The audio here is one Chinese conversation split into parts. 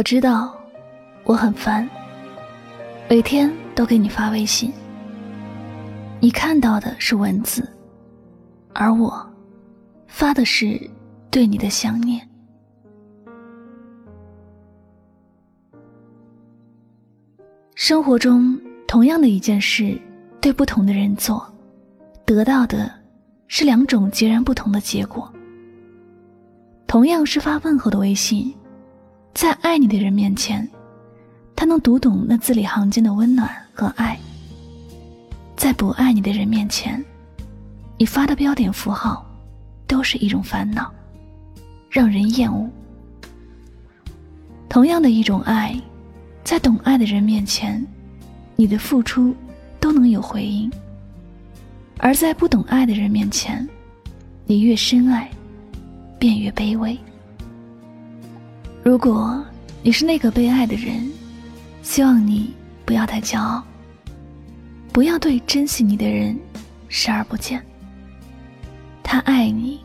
我知道，我很烦，每天都给你发微信。你看到的是文字，而我发的是对你的想念。生活中，同样的一件事，对不同的人做，得到的是两种截然不同的结果。同样是发问候的微信。在爱你的人面前，他能读懂那字里行间的温暖和爱；在不爱你的人面前，你发的标点符号都是一种烦恼，让人厌恶。同样的一种爱，在懂爱的人面前，你的付出都能有回应；而在不懂爱的人面前，你越深爱，便越卑微。如果你是那个被爱的人，希望你不要太骄傲，不要对珍惜你的人视而不见。他爱你，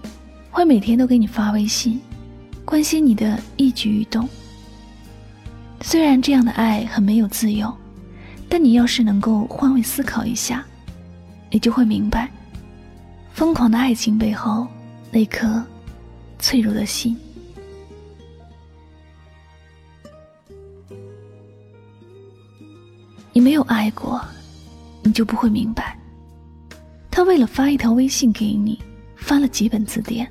会每天都给你发微信，关心你的一举一动。虽然这样的爱很没有自由，但你要是能够换位思考一下，你就会明白，疯狂的爱情背后那颗脆弱的心。爱过，你就不会明白。他为了发一条微信给你，翻了几本字典，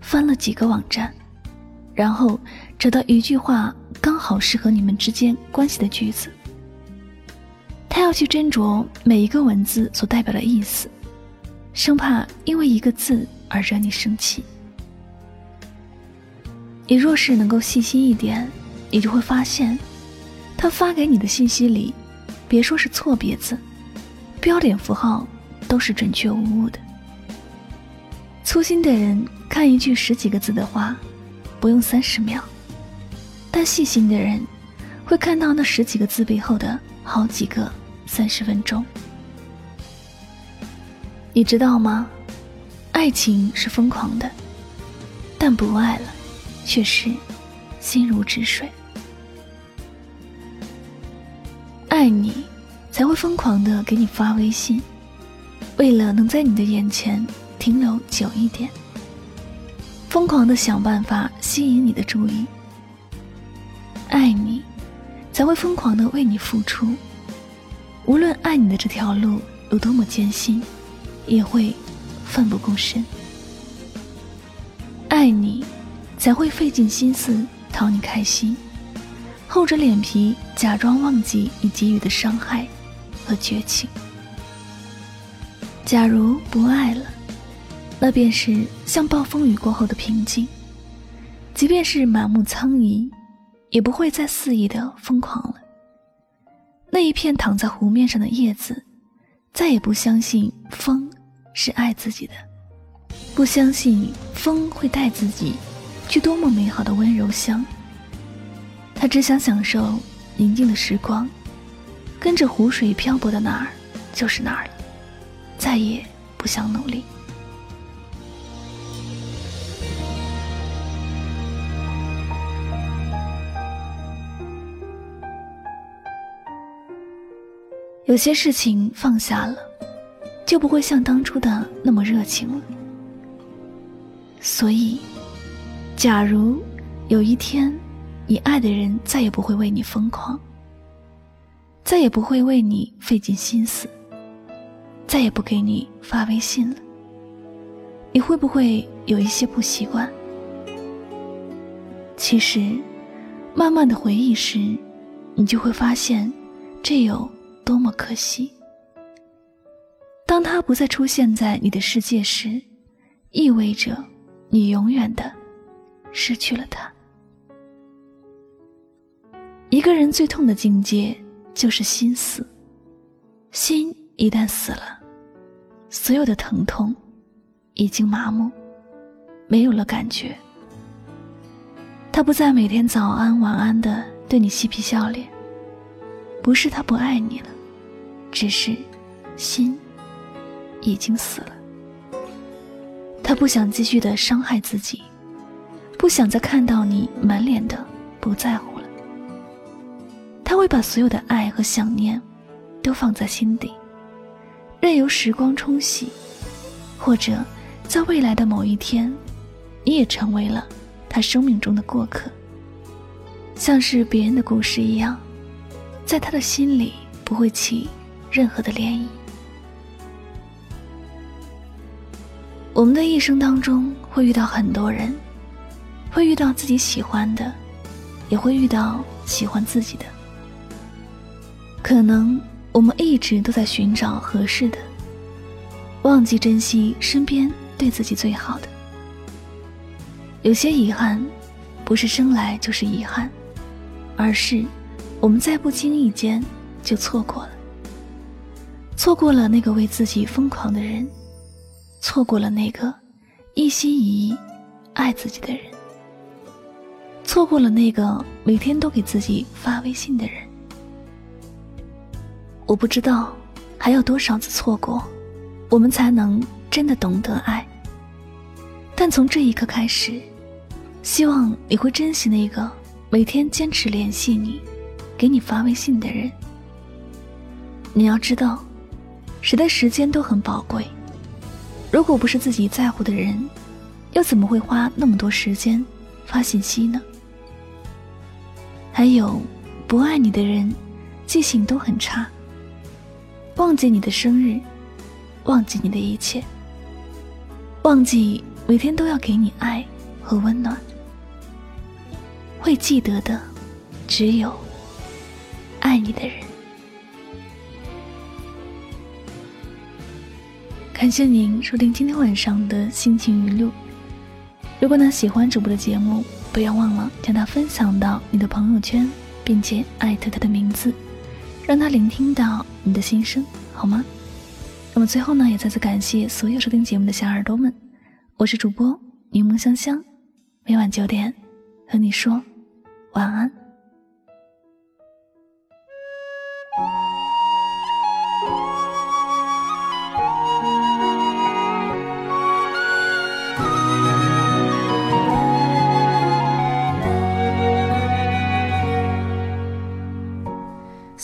翻了几个网站，然后找到一句话刚好适合你们之间关系的句子。他要去斟酌每一个文字所代表的意思，生怕因为一个字而惹你生气。你若是能够细心一点，你就会发现，他发给你的信息里。别说是错别字，标点符号都是准确无误的。粗心的人看一句十几个字的话，不用三十秒；但细心的人会看到那十几个字背后的好几个三十分钟。你知道吗？爱情是疯狂的，但不爱了，却是心如止水。爱你，才会疯狂的给你发微信，为了能在你的眼前停留久一点，疯狂的想办法吸引你的注意。爱你，才会疯狂的为你付出，无论爱你的这条路有多么艰辛，也会奋不顾身。爱你，才会费尽心思讨你开心。厚着脸皮假装忘记你给予的伤害和绝情。假如不爱了，那便是像暴风雨过后的平静。即便是满目苍夷，也不会再肆意的疯狂了。那一片躺在湖面上的叶子，再也不相信风是爱自己的，不相信风会带自己去多么美好的温柔乡。他只想享受宁静的时光，跟着湖水漂泊到哪儿就是哪儿了，再也不想努力。有些事情放下了，就不会像当初的那么热情了。所以，假如有一天。你爱的人再也不会为你疯狂，再也不会为你费尽心思，再也不给你发微信了。你会不会有一些不习惯？其实，慢慢的回忆时，你就会发现，这有多么可惜。当他不再出现在你的世界时，意味着你永远的失去了他。一个人最痛的境界就是心死，心一旦死了，所有的疼痛已经麻木，没有了感觉。他不再每天早安晚安的对你嬉皮笑脸，不是他不爱你了，只是心已经死了。他不想继续的伤害自己，不想再看到你满脸的不在乎。把所有的爱和想念都放在心底，任由时光冲洗，或者在未来的某一天，你也成为了。他生命中的过客，像是别人的故事一样，在他的心里不会起任何的涟漪。我们的一生当中会遇到很多人，会遇到自己喜欢的，也会遇到喜欢自己的。可能我们一直都在寻找合适的，忘记珍惜身边对自己最好的。有些遗憾，不是生来就是遗憾，而是我们在不经意间就错过了，错过了那个为自己疯狂的人，错过了那个一心一意爱自己的人，错过了那个每天都给自己发微信的人。我不知道还有多少次错过，我们才能真的懂得爱。但从这一刻开始。希望你会珍惜那个每天坚持联系你、给你发微信的人。你要知道，谁的时间都很宝贵。如果不是自己在乎的人，又怎么会花那么多时间发信息呢？还有，不爱你的人，记性都很差，忘记你的生日，忘记你的一切，忘记每天都要给你爱和温暖。会记得的，只有爱你的人。感谢您收听今天晚上的心情语录。如果呢喜欢主播的节目，不要忘了将它分享到你的朋友圈，并且艾特他的名字，让他聆听到你的心声，好吗？那么最后呢，也再次感谢所有收听节目的小耳朵们。我是主播柠檬香香，每晚九点和你说。晚安。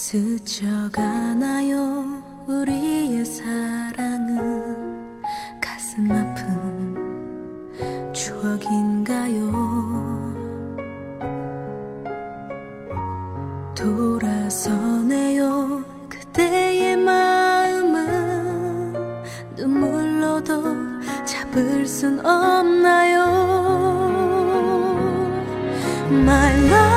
스쳐가나요 우리의 사랑은 가슴 아픈 추억인가요? 돌아서네요. 그대의 마음은 눈물로도 잡을 순 없나요? My love